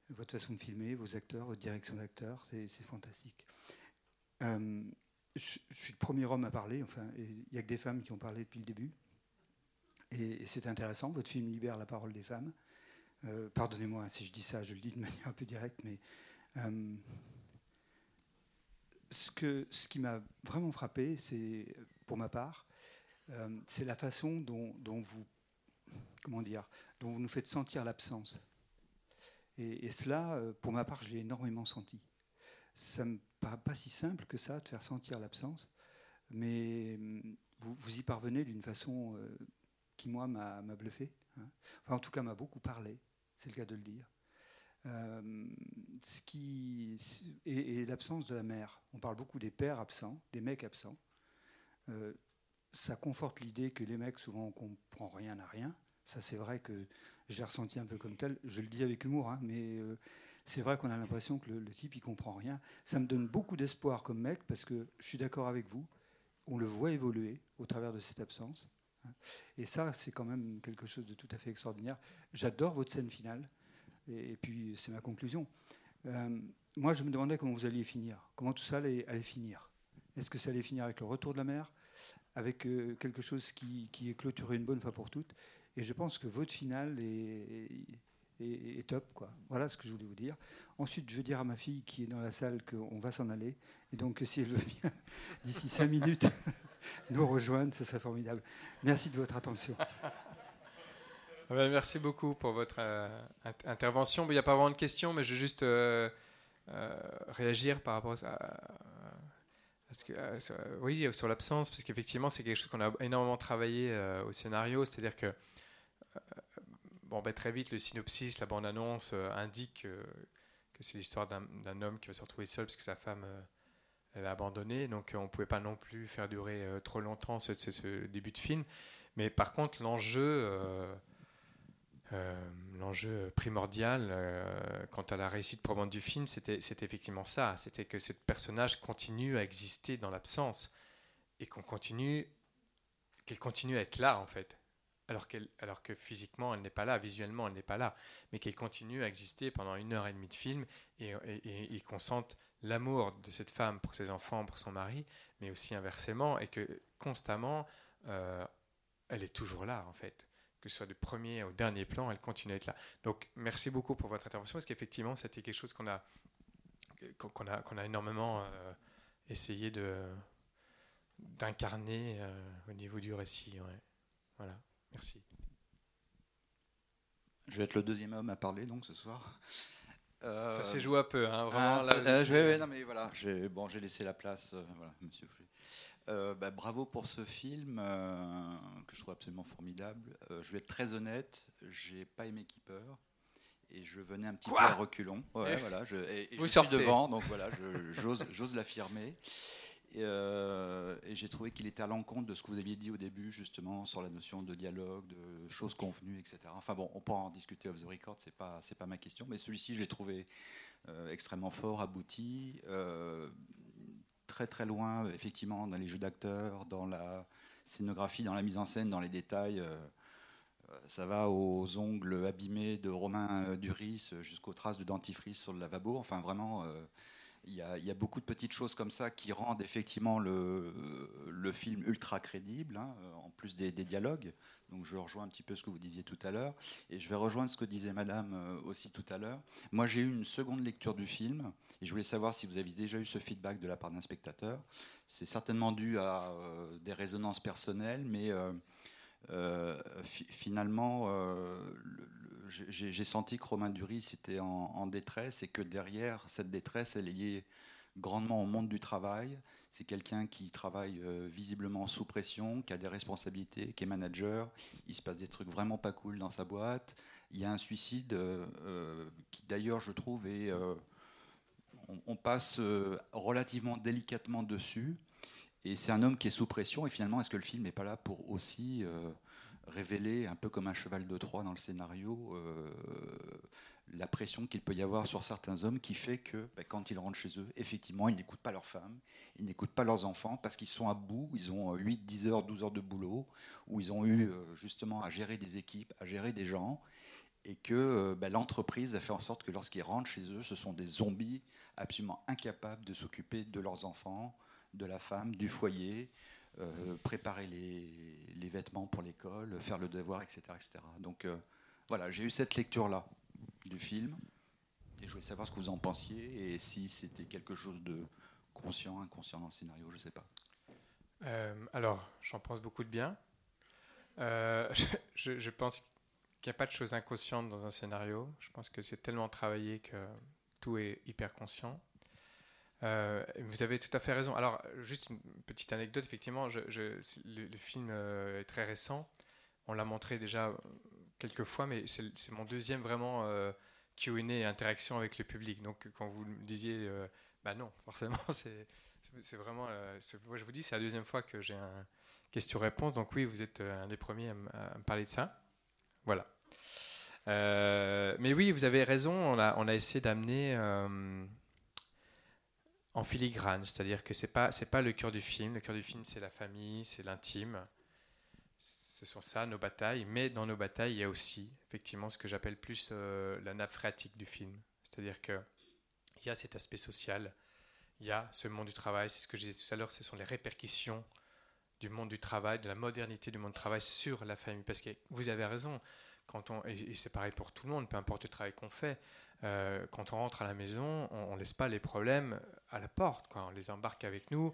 Votre façon de filmer, vos acteurs, votre direction d'acteurs, c'est fantastique. Euh, je, suis le premier homme à parler, enfin, il n'y a que des femmes qui ont parlé depuis le début. Et, c'est intéressant, votre film libère la parole des femmes. Euh, pardonnez-moi si je dis ça, je le dis de manière un peu directe, mais euh, ce, que, ce qui m'a vraiment frappé, pour ma part, c'est la façon dont, vous, comment dire, dont vous nous faites sentir l'absence. Et, cela, pour ma part, je l'ai énormément senti. Ça me paraît pas si simple que ça, de faire sentir l'absence, mais vous, vous, y parvenez d'une façon qui, moi, m'a bluffé. Hein. en tout cas, m'a beaucoup parlé, c'est le cas de le dire. Euh, et, l'absence de la mère. On parle beaucoup des pères absents, des mecs absents. Euh, ça conforte l'idée que les mecs, souvent, on comprend rien à rien. Ça, c'est vrai que je l'ai ressenti un peu comme tel. Je le dis avec humour, hein, mais euh, c'est vrai qu'on a l'impression que le, type, il comprend rien. Ça me donne beaucoup d'espoir comme mec, parce que je suis d'accord avec vous. On le voit évoluer au travers de cette absence. Et ça, c'est quand même quelque chose de tout à fait extraordinaire. J'adore votre scène finale. Et, puis, c'est ma conclusion. Euh, moi, je me demandais comment vous alliez finir. Comment tout ça allait, finir. Est-ce que ça allait finir avec le retour de la mer? Avec euh, quelque chose qui, qui, est clôturé une bonne fois pour toutes? Et je pense que votre finale est, top. Quoi. Voilà ce que je voulais vous dire. Ensuite, je vais dire à ma fille qui est dans la salle qu'on va s'en aller. Et donc, si elle veut bien, d'ici cinq minutes, nous rejoindre, ce serait formidable. Merci de votre attention. Ah ben, merci beaucoup pour votre euh, intervention. Il n'y a pas vraiment de questions, mais je vais juste euh, euh, réagir par rapport à, que, oui, sur l'absence, parce qu'effectivement, c'est quelque chose qu'on a énormément travaillé au scénario. C'est-à-dire que bon, ben, très vite, le synopsis, la bande-annonce indique que c'est l'histoire d'un homme qui va se retrouver seul parce que sa femme elle a abandonné, donc on ne pouvait pas non plus faire durer euh, trop longtemps ce, début de film. Mais par contre, l'enjeu, euh, euh, l'enjeu primordial quant à la réussite probante du film, c'était effectivement ça. C'était que ce personnage continue à exister dans l'absence et qu'on continue, qu'elle continue à être là en fait. Alors, que physiquement elle n'est pas là, visuellement elle n'est pas là, mais qu'elle continue à exister pendant une heure et demie de film et, qu'on sente l'amour de cette femme pour ses enfants, pour son mari, mais aussi inversement, et que constamment, euh, elle est toujours là, en fait. Que ce soit du premier au dernier plan, elle continue à être là. Donc, merci beaucoup pour votre intervention, parce qu'effectivement, c'était quelque chose qu'on a, qu'on a, qu'on a énormément, euh, essayer de d'incarner au niveau du récit. Voilà, merci. Je vais être le deuxième homme à parler donc ce soir. Ça s'est joué un peu, hein, vraiment. Ah, je vais, non mais voilà, j'ai bon, j'ai laissé la place, voilà, Monsieur euh, bah, bravo pour ce film euh, que je trouve absolument formidable. Euh, je vais être très honnête, j'ai pas aimé Keeper et je venais un petit peu à reculons. Ouais, voilà, je, et, je suis devant, donc voilà, j'ose l'affirmer. Et, et j'ai trouvé qu'il était à l'encontre de ce que vous aviez dit au début, justement, sur la notion de dialogue, de choses convenues, etc. Enfin bon, on peut en discuter off the record, c'est pas, c'est pas ma question, mais celui-ci, je l'ai trouvé extrêmement fort, abouti très très loin, effectivement, dans les jeux d'acteurs, dans la scénographie, dans la mise en scène, dans les détails. Euh, euh, ça va aux ongles abîmés de Romain euh, Duris jusqu'aux traces de dentifrice sur le lavabo. Enfin, vraiment, il y, a beaucoup de petites choses comme ça qui rendent effectivement le, film ultra crédible, hein, en plus des, dialogues. Donc je rejoins un petit peu ce que vous disiez tout à l'heure. Et je vais rejoindre ce que disait Madame aussi tout à l'heure. Moi, j'ai eu une seconde lecture du film. Et je voulais savoir si vous aviez déjà eu ce feedback de la part d'un spectateur. C'est certainement dû à euh, des résonances personnelles, mais euh, euh, finalement, j'ai senti que Romain Duris était en, détresse et que derrière cette détresse, elle est liée grandement au monde du travail. C'est quelqu'un qui travaille visiblement sous pression, qui a des responsabilités, qui est manager. Il se passe des trucs vraiment pas cool dans sa boîte. Il y a un suicide qui d'ailleurs, je trouve, est on, passe euh, relativement délicatement dessus. Et c'est un homme qui est sous pression. Et finalement, est-ce que le film n'est pas là pour aussi euh, révéler, un peu comme un cheval de Troie dans le scénario, euh, la pression qu'il peut y avoir sur certains hommes qui fait que bah, quand ils rentrent chez eux, effectivement, ils n'écoutent pas leurs femmes, ils n'écoutent pas leurs enfants parce qu'ils sont à bout, ils ont 8, 10 heures, 12 heures de boulot, où ils ont eu justement à gérer des équipes, à gérer des gens, et que bah, l'entreprise a fait en sorte que lorsqu'ils rentrent chez eux, ce sont des zombies absolument incapables de s'occuper de leurs enfants, de la femme, du foyer, euh, préparer les, vêtements pour l'école, faire le devoir, etc. etc. Donc euh, voilà, j'ai eu cette lecture-là du film, et je voulais savoir ce que vous en pensiez, et si c'était quelque chose de conscient, inconscient dans le scénario, je ne sais pas. Euh, alors, j'en pense beaucoup de bien. je, pense qu'il n'y a pas de choses inconscientes dans un scénario. Je pense que c'est tellement travaillé que tout est hyper conscient. Euh, vous avez tout à fait raison. Alors, juste une petite anecdote, effectivement, le, film euh, est très récent. On l'a montré déjà quelques fois, mais c'est mon deuxième vraiment euh, Q&A, interaction avec le public. Donc, quand vous me disiez, euh, bah non, forcément, c'est vraiment, moi je vous dis, c'est la deuxième fois que j'ai un question-réponse. Donc oui, vous êtes un des premiers à me parler de ça. Voilà. Euh, mais oui, vous avez raison, on a, essayé d'amener euh, en filigrane, c'est-à-dire que ce n'est pas, pas le cœur du film. Le cœur du film, c'est la famille, c'est l'intime. Ce sont ça, nos batailles. Mais dans nos batailles, il y a aussi, effectivement, ce que j'appelle plus euh, la nappe phréatique du film. C'est-à-dire qu'il y a cet aspect social, il y a ce monde du travail, c'est ce que je disais tout à l'heure, ce sont les répercussions du monde du travail, de la modernité du monde du travail sur la famille. Parce que vous avez raison, quand on, et c'est pareil pour tout le monde, peu importe le travail qu'on fait, euh, quand on rentre à la maison, on ne laisse pas les problèmes à la porte. Quoi. On les embarque avec nous,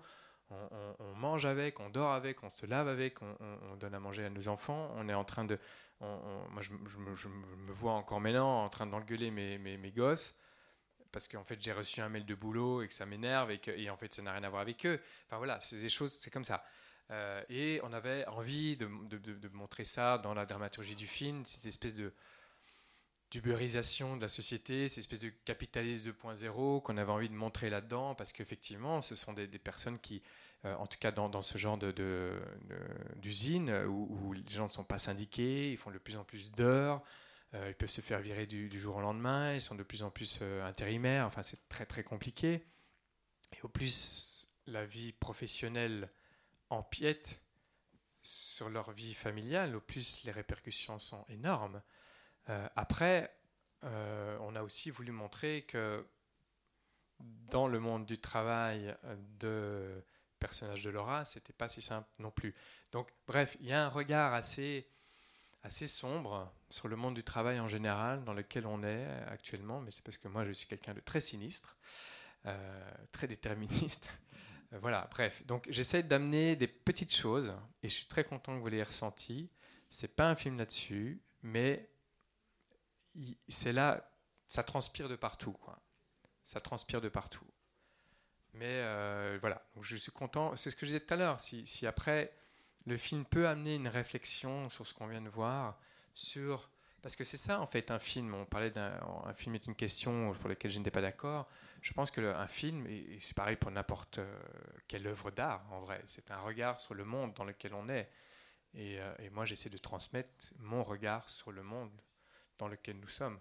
on, mange avec, on dort avec, on se lave avec, on, donne à manger à nos enfants. On est en train de. moi, je, me vois encore maintenant en train d'engueuler mes, mes, mes, gosses parce qu'en fait, j'ai reçu un mail de boulot et que ça m'énerve et, que, et en fait, ça n'a rien à voir avec eux. Enfin voilà, c'est des choses, c'est comme ça. Euh, et on avait envie de, montrer ça dans la dramaturgie du film, cette espèce de d'ubérisation de la société, cette espèce de capitalisme 2.0 qu'on avait envie de montrer là-dedans, parce qu'effectivement, ce sont des, personnes qui, euh, en tout cas dans, ce genre d'usine, de, où, les gens ne sont pas syndiqués, ils font de plus en plus d'heures, euh, ils peuvent se faire virer du, jour au lendemain, ils sont de plus en plus intérimaires, enfin c'est très très compliqué. Et au plus la vie professionnelle empiètent sur leur vie familiale, au plus les répercussions sont énormes. Euh, après, euh, on a aussi voulu montrer que dans le monde du travail de personnage de Laura, c'était pas si simple non plus. Donc, bref, il y a un regard assez, assez sombre sur le monde du travail en général dans lequel on est actuellement, mais c'est parce que moi je suis quelqu'un de très sinistre, euh, très déterministe. voilà, bref. Donc j'essaie d'amener des petites choses et je suis très content que vous l'ayez ressenti. C'est pas un film là-dessus, mais c'est là, ça transpire de partout, quoi. Ça transpire de partout. Mais euh, voilà, je suis content. C'est ce que je disais tout à l'heure. Si, après le film peut amener une réflexion sur ce qu'on vient de voir, sur parce que c'est ça en fait un film. On parlait d'un film est une question pour laquelle je n'étais pas d'accord. Je pense que un film et, c'est pareil pour n'importe euh, quelle œuvre d'art en vrai. C'est un regard sur le monde dans lequel on est. Et, euh, et moi j'essaie de transmettre mon regard sur le monde dans lequel nous sommes.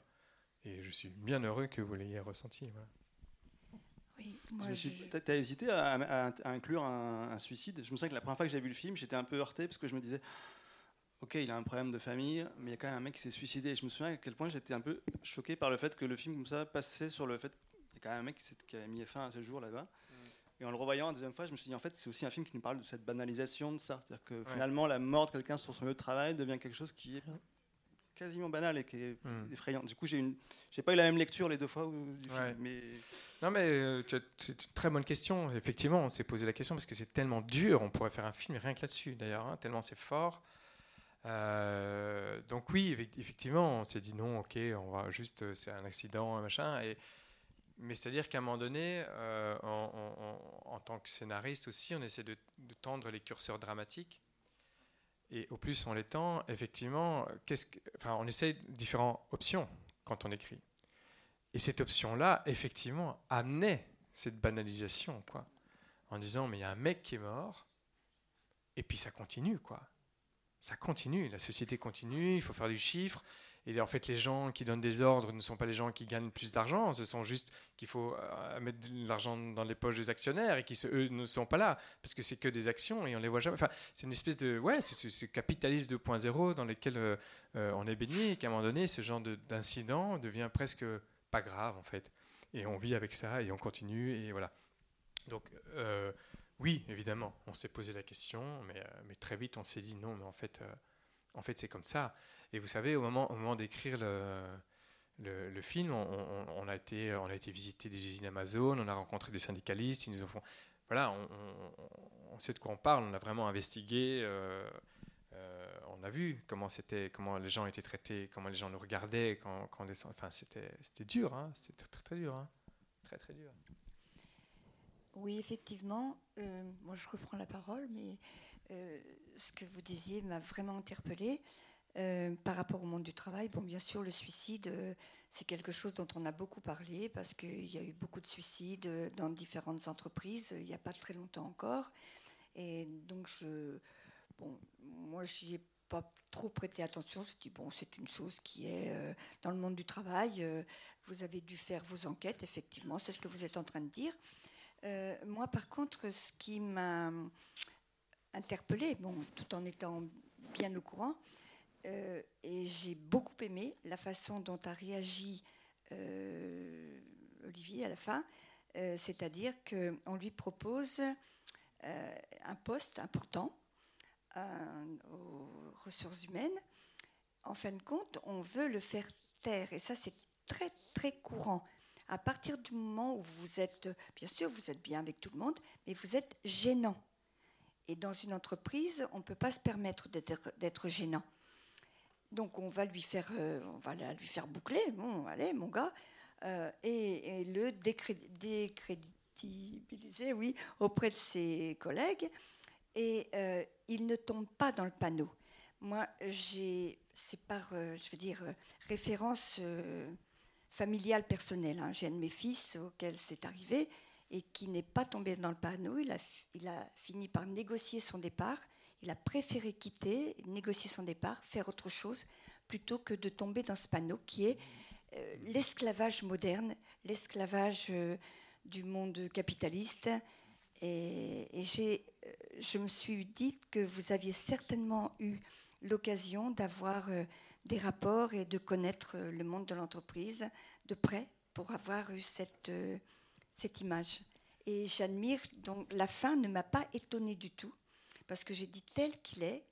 Et je suis bien heureux que vous l'ayez ressenti. Oui, Tu as hésité à, inclure un, suicide. Je me souviens que la première fois que j'ai vu le film, j'étais un peu heurté parce que je me disais, ok, il a un problème de famille, mais il y a quand même un mec qui s'est suicidé. Et je me souviens à quel point j'étais un peu choqué par le fait que le film comme ça passait sur le fait qu'il y a quand même un mec qui, a mis fin à ce jour là-bas. Mm. Et en le revoyant la deuxième fois, je me suis dit, en fait, c'est aussi un film qui nous parle de cette banalisation de ça. C'est-à-dire que finalement, la mort de quelqu'un sur son lieu de travail devient quelque chose qui est quasiment banal et qui est hmm. effrayant. Du coup, j'ai une, j'ai pas eu la même lecture les deux fois. mais non, mais euh, c'est une très bonne question. Effectivement, on s'est posé la question parce que c'est tellement dur. On pourrait faire un film rien que là-dessus, d'ailleurs, hein, tellement c'est fort. Euh, donc oui, effectivement, on s'est dit non, ok, on va juste, euh, c'est un accident, machin. Et, mais c'est-à-dire qu'à un moment donné, en tant que scénariste aussi, on essaie de, de tendre les curseurs dramatiques et au plus on l'étend, effectivement, qu'est-ce que, enfin, on essaie différentes options quand on écrit. Et cette option-là, effectivement, amenait cette banalisation, quoi. En disant, mais il y a un mec qui est mort, et puis ça continue, quoi. Ça continue, la société continue, il faut faire du chiffre, et en fait, les gens qui donnent des ordres ne sont pas les gens qui gagnent plus d'argent, ce sont juste qu'il faut euh, mettre de l'argent dans les poches des actionnaires et qui, eux, ne sont pas là, parce que c'est que des actions et on les voit jamais. Enfin, c'est une espèce de. Ouais, c'est ce capitalisme 2.0 dans lequel euh, euh, on est baigné et qu'à un moment donné, ce genre d'incident devient presque pas grave, en fait. Et on vit avec ça et on continue, et voilà. Donc. oui, évidemment, on s'est posé la question, mais, mais, très vite on s'est dit non, mais en fait, en fait c'est comme ça. Et vous savez, au moment, au moment d'écrire le, le, film, on, a été, on a été visiter des usines Amazon, on a rencontré des syndicalistes, ils nous voilà, on, sait de quoi on parle, on a vraiment investigué, euh, euh, on a vu comment c'était, comment les gens étaient traités, comment les gens nous regardaient quand, quand on enfin c'était, c'était dur, hein, c'était très, très dur, hein, très très dur. Oui, effectivement. Euh, moi, je reprends la parole, mais ce que vous disiez m'a vraiment interpellée. Euh, par rapport au monde du travail, bon, bien sûr, le suicide, euh, c'est quelque chose dont on a beaucoup parlé parce qu'il y a eu beaucoup de suicides euh, dans différentes entreprises il n'y a pas très longtemps encore. Et donc, je, bon, moi, j'y ai pas trop prêté attention. Je dis, bon, c'est une chose qui est dans le monde du travail. vous avez dû faire vos enquêtes, effectivement, c'est ce que vous êtes en train de dire. moi, par contre, ce qui m'a interpellée, bon, tout en étant bien au courant, euh, et j'ai beaucoup aimé la façon dont a réagi euh, Olivier à la fin, euh, c'est-à-dire qu'on lui propose un poste important aux ressources humaines. En fin de compte, on veut le faire taire, et ça c'est très très courant. À partir du moment où vous êtes, bien sûr, vous êtes bien avec tout le monde, mais vous êtes gênant. Et dans une entreprise, on ne peut pas se permettre d'être gênant. Donc on va lui faire, euh, on va lui faire boucler, bon, allez, mon gars, euh, et, le décrédibiliser, oui, auprès de ses collègues. Et euh, il ne tombe pas dans le panneau. Moi, j'ai, c'est par, je veux dire, référence familiale personnelle. Hein. J'ai un de mes fils auquel c'est arrivé et qui n'est pas tombé dans le panneau. Il a, il a fini par négocier son départ il a préféré quitter, négocier son départ, faire autre chose, plutôt que de tomber dans ce panneau qui est euh, l'esclavage moderne, l'esclavage euh, du monde capitaliste. Et, euh, je me suis dit que vous aviez certainement eu l'occasion d'avoir des rapports et de connaître le monde de l'entreprise de près pour avoir eu cette, cette image. Et j'admire, donc la fin ne m'a pas étonnée du tout parce que j'ai dit tel qu'il est,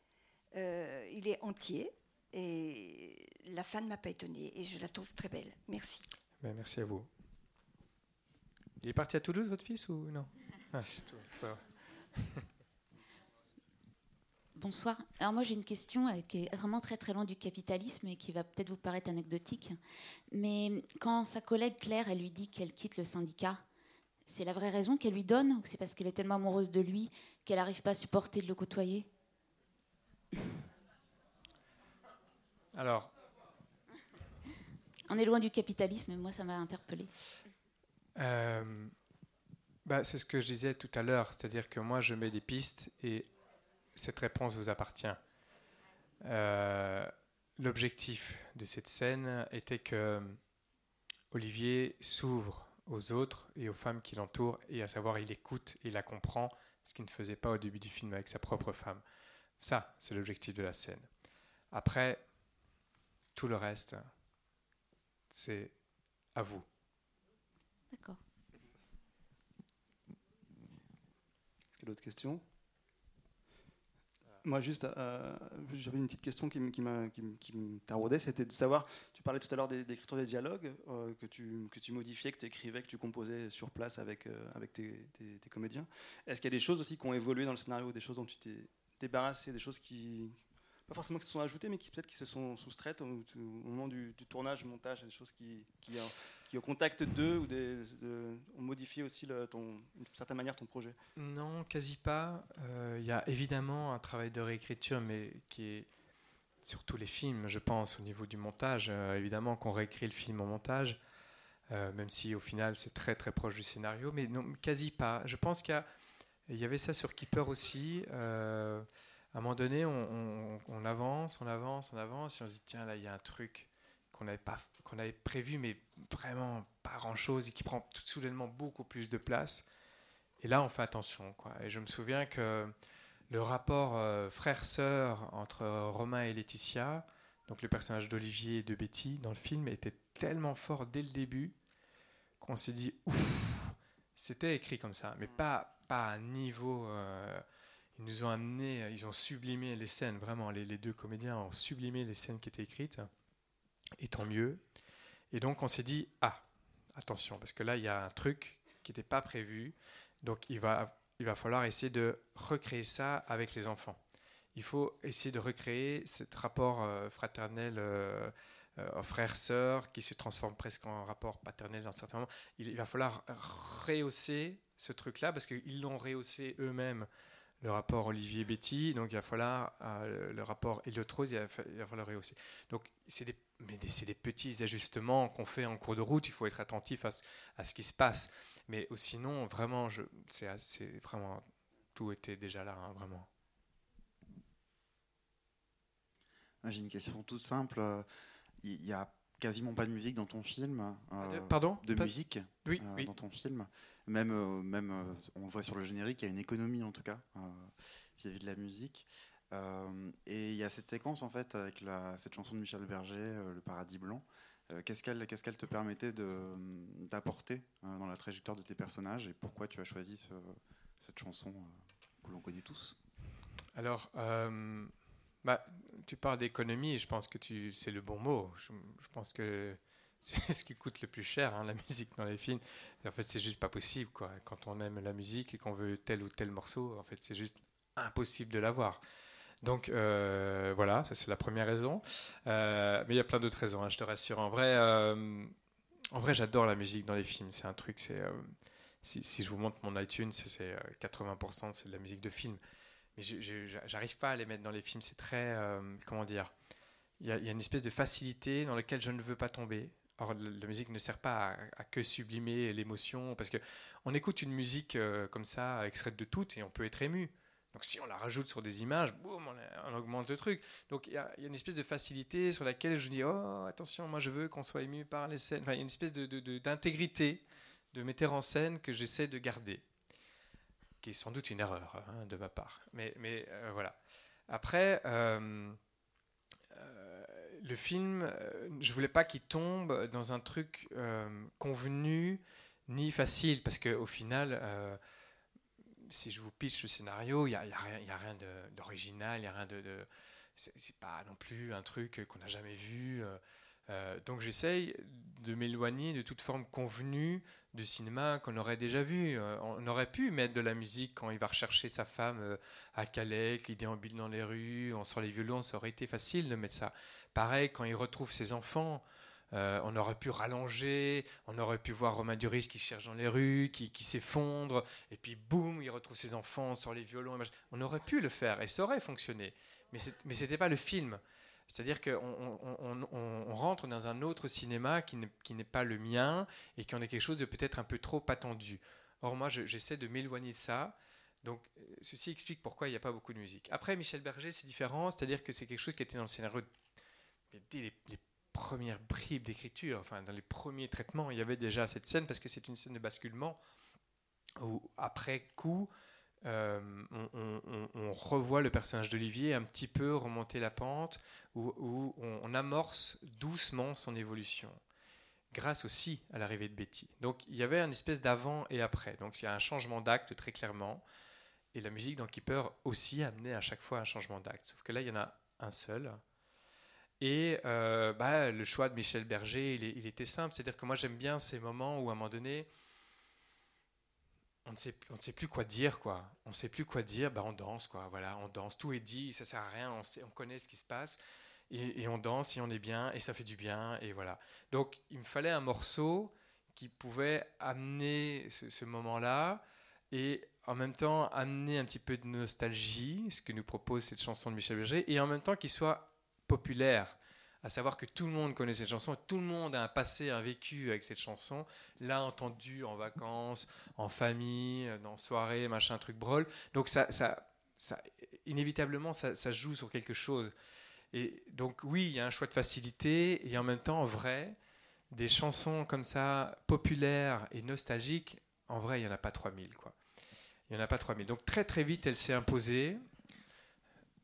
euh, il est entier, et la fin ne m'a pas étonnée, et je la trouve très belle. Merci. Ben, merci à vous. Il est parti à Toulouse, votre fils, ou non? Bonsoir. Alors moi j'ai une question euh, qui est vraiment très très loin du capitalisme et qui va peut-être vous paraître anecdotique. Mais quand sa collègue Claire, elle lui dit qu'elle quitte le syndicat, c'est la vraie raison qu'elle lui donne ou c'est parce qu'elle est tellement amoureuse de lui qu'elle n'arrive pas à supporter de le côtoyer? Alors. On est loin du capitalisme, moi ça m'a interpellé. Euh, bah, c'est ce que je disais tout à l'heure, c'est-à-dire que moi je mets des pistes et cette réponse vous appartient. Euh, l'objectif de cette scène était que Olivier s'ouvre aux autres et aux femmes qui l'entourent, et à savoir il écoute, il la comprend, ce qu'il ne faisait pas au début du film avec sa propre femme. Ça, c'est l'objectif de la scène. Après, tout le reste, c'est à vous. D'accord. Est-ce qu'il y a d'autres questions? Moi, juste, euh, j'avais une petite question qui, qui, qui, me taraudait, c'était de savoir, tu parlais tout à l'heure d'écriture des, dialogues, euh, que, tu, que tu modifiais, que tu écrivais, que tu composais sur place avec, euh, avec tes, comédiens. Est-ce qu'il y a des choses aussi qui ont évolué dans le scénario, des choses dont tu t'es débarrassé, des choses qui, pas forcément qui se sont ajoutées, mais qui peut-être qui se sont soustraites au, moment du, tournage, montage, des choses qui, qui, qui au contact d'eux ou des, ont modifié aussi le, d'une certaine manière ton projet? Non, quasi pas. Euh, il y a évidemment un travail de réécriture, mais qui est sur tous les films, je pense, au niveau du montage. Euh, évidemment qu'on réécrit le film en montage, euh, même si au final c'est très très proche du scénario, mais non, quasi pas. Je pense qu'il y, avait ça sur Keeper aussi. à un moment donné, on, avance, on avance, on avance, et on se dit tiens là il y a un truc qu'on n'avait pas avait prévu, mais vraiment pas grand-chose, et qui prend tout soudainement beaucoup plus de place. Et là, on fait attention. Quoi. Et je me souviens que le rapport euh, frère-sœur entre Romain et Laetitia, donc le personnage d'Olivier et de Betty dans le film, était tellement fort dès le début qu'on s'est dit, ouf, c'était écrit comme ça, mais pas, pas à un niveau... Euh, ils nous ont amené, ils ont sublimé les scènes, vraiment, les, les deux comédiens ont sublimé les scènes qui étaient écrites, et tant mieux. Et donc on s'est dit, ah, attention, parce que là, il y a un truc qui n'était pas prévu. Donc il va, il va falloir essayer de recréer ça avec les enfants. Il faut essayer de recréer ce rapport euh, fraternel, euh, euh, frère-sœur, qui se transforme presque en rapport paternel dans certains moments. Il, va falloir rehausser ce truc-là, parce qu'ils l'ont rehaussé eux-mêmes le rapport Olivier-Betty, donc il va falloir le rapport Eliotrose, il va, il va falloir rehausser. Donc c'est des mais c'est des petits ajustements qu'on fait en cours de route. Il faut être attentif à, ce qui se passe. Mais sinon, vraiment, c'est vraiment tout était déjà là, hein, vraiment. J'ai une question toute simple. Il n'y a quasiment pas de musique dans ton film. Euh, Pardon De musique oui, euh, dans ton film. Même, euh, même on le voit sur le générique, il y a une économie en tout cas vis à -vis de la musique. Euh, et il y a cette séquence en fait avec cette chanson de Michel Berger, euh, Le Paradis Blanc. Euh, qu'est-ce qu'elle qu'est-ce qu'elle te permettait d'apporter dans la trajectoire de tes personnages et pourquoi tu as choisi cette chanson que l'on connaît tous? Alors, bah, tu parles d'économie et je pense que c'est le bon mot. Je, pense que c'est ce qui coûte le plus cher, hein, la musique dans les films. en fait, c'est juste pas possible. Quoi. Quand on aime la musique et qu'on veut tel ou tel morceau, en fait, c'est juste impossible de l'avoir. Donc euh, voilà, ça c'est la première raison. Euh, mais il y a plein d'autres raisons, hein, je te rassure. En vrai, euh, en vrai j'adore la musique dans les films. C'est un truc, si, je vous montre mon iTunes, c'est 80% c'est de la musique de film. Mais j'arrive pas à les mettre dans les films. C'est très, comment dire, il y, a une espèce de facilité dans laquelle je ne veux pas tomber. Or, la, musique ne sert pas à, que sublimer l'émotion, parce que on écoute une musique comme ça, extraite de tout, et on peut être ému. Donc si on la rajoute sur des images, boum, on, augmente le truc. Donc il y, a une espèce de facilité sur laquelle je dis, oh attention, moi je veux qu'on soit ému par les scènes. Enfin, il y a une espèce d'intégrité de, de, metteur en scène que j'essaie de garder, qui est sans doute une erreur hein, de ma part. Mais, mais euh, voilà. Après, euh, euh, le film, je voulais pas qu'il tombe dans un truc convenu ni facile, parce qu'au final si je vous pitch le scénario, il n'y a, y a, rien, a rien d'original, il n'y a rien de. c'est pas non plus un truc qu'on n'a jamais vu. Euh, donc j'essaye de m'éloigner de toute forme convenue du cinéma qu'on aurait déjà vu. on aurait pu mettre de la musique quand il va rechercher sa femme à Calais, qu'il déambule dans les rues, on sort les violons, ça aurait été facile de mettre ça. Pareil, quand il retrouve ses enfants, euh, on aurait pu rallonger, on aurait pu voir Romain Duris qui cherche dans les rues, qui, s'effondre, et puis boum, il retrouve ses enfants sur les violons. On aurait pu le faire et ça aurait fonctionné. Mais ce n'était pas le film. C'est-à-dire qu'on on, rentre dans un autre cinéma qui n'est pas le mien et qui en est quelque chose de peut-être un peu trop attendu. Or, moi, j'essaie de m'éloigner de ça. Donc, ceci explique pourquoi il n'y a pas beaucoup de musique. Après, Michel Berger, c'est différent. C'est-à-dire que c'est quelque chose qui était dans le scénario premières bribes d'écriture, enfin dans les premiers traitements, il y avait déjà cette scène parce que c'est une scène de basculement où après coup, euh, on, revoit le personnage d'Olivier un petit peu remonter la pente, où, on, amorce doucement son évolution, grâce aussi à l'arrivée de Betty. Donc il y avait une espèce d'avant et après. Donc il y a un changement d'acte très clairement, et la musique dans Keeper aussi amenait à chaque fois un changement d'acte. Sauf que là, il y en a un seul. Et euh, bah, le choix de Michel Berger, il, était simple. C'est-à-dire que moi, j'aime bien ces moments où, à un moment donné, on ne sait, on ne sait plus quoi dire. Quoi. On ne sait plus quoi dire, bah, on danse. Quoi. Voilà, on danse, tout est dit, ça sert à rien, on, sait, on connaît ce qui se passe. Et, on danse, et on est bien, et ça fait du bien. Et voilà. Donc, il me fallait un morceau qui pouvait amener ce, ce moment-là et en même temps amener un petit peu de nostalgie, ce que nous propose cette chanson de Michel Berger, et en même temps qu'il soit populaire, à savoir que tout le monde connaît cette chanson, tout le monde a un passé, un vécu avec cette chanson, l'a entendu en vacances, en famille, dans soirée, machin, truc brol. Donc ça, ça, ça inévitablement, ça, ça, joue sur quelque chose. Et donc oui, il y a un choix de facilité, et en même temps, en vrai, des chansons comme ça, populaires et nostalgiques, en vrai, il n'y en a pas 3000, quoi. Il n'y en a pas 3000. Donc très très vite, elle s'est imposée.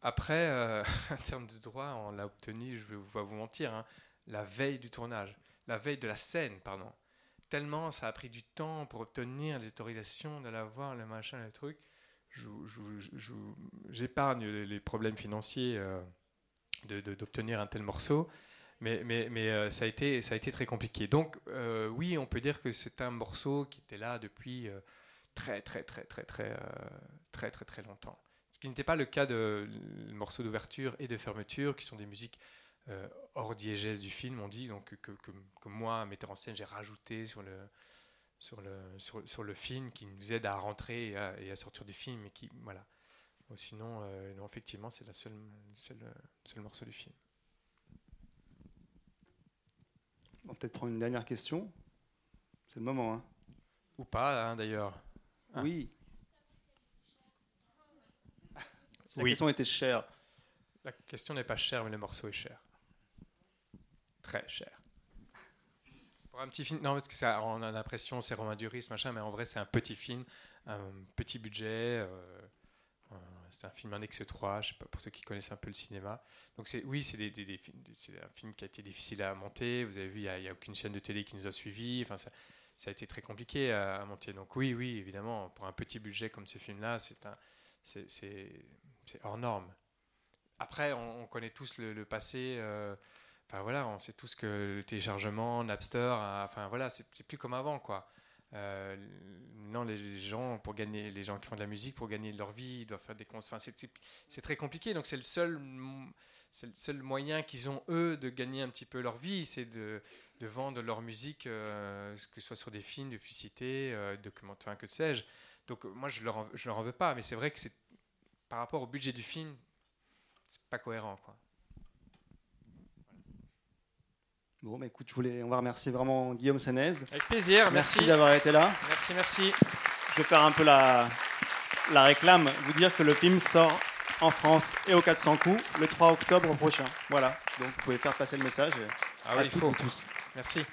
Après, euh, en termes de droit, on l'a obtenu, je vais vous mentir, hein, la veille du tournage, la veille de la scène, pardon. Tellement ça a pris du temps pour obtenir les autorisations de la voir, le machin, le truc. J'épargne les problèmes financiers euh, d'obtenir un tel morceau, mais, mais, mais euh, ça, a été, ça a été très compliqué. Donc, oui, on peut dire que c'est un morceau qui était là depuis très, très, très, très, très, très, très, très longtemps. Ce qui n'était pas le cas de morceaux d'ouverture et de fermeture, qui sont des musiques euh, hors diégèse du film, on dit, donc que, que, moi, metteur en scène, j'ai rajouté sur le, sur, le, sur, le film, qui nous aide à rentrer et à, sortir du film. Et qui, voilà. sinon, euh, non, effectivement, c'est le seul, seul morceau du film. On va peut-être prendre une dernière question. C'est le moment. Hein. Ou pas, hein, d'ailleurs. Oui. La question était chère. La question n'est pas chère, mais le morceau est cher. Très cher. Pour un petit film, non, parce que ça, on a l'impression c'est Romain Duris, machin, mais en vrai, c'est un petit film, un petit budget. Euh, c'est un film Annexe 3, je sais pas, pour ceux qui connaissent un peu le cinéma. Donc c'est, oui, c'est, des, des, un film qui a été difficile à monter. Vous avez vu, il n'y a, aucune chaîne de télé qui nous a suivis. Enfin, ça, ça a été très compliqué à, monter. Donc oui, oui, évidemment, pour un petit budget comme ce film-là, c'est un, c'est, c'est hors norme. Après, on, connaît tous le, passé. Euh, enfin voilà, on sait tous que le téléchargement, Napster, enfin voilà, c'est plus comme avant quoi. Euh, non, les gens pour gagner, les gens qui font de la musique pour gagner leur vie, doivent faire des concerts. C'est très compliqué. Donc c'est le seul, c'est le seul moyen qu'ils ont eux de gagner un petit peu leur vie, c'est de, de, vendre leur musique, euh, que ce soit sur des films, des publicités, euh, documentaires, que sais-je. Donc moi je leur je leur en veux pas, mais c'est vrai que c'est par rapport au budget du film, c'est pas cohérent. Quoi. Bon, bah écoute, je voulais, on va remercier vraiment Guillaume Sanez. Avec plaisir, merci. d'avoir été là. Merci, merci. Je vais faire un peu la, la réclame, vous dire que le film sort en France et au 400 coups le 3 octobre prochain. Voilà, donc vous pouvez faire passer le message ah oui, à et tous. Merci.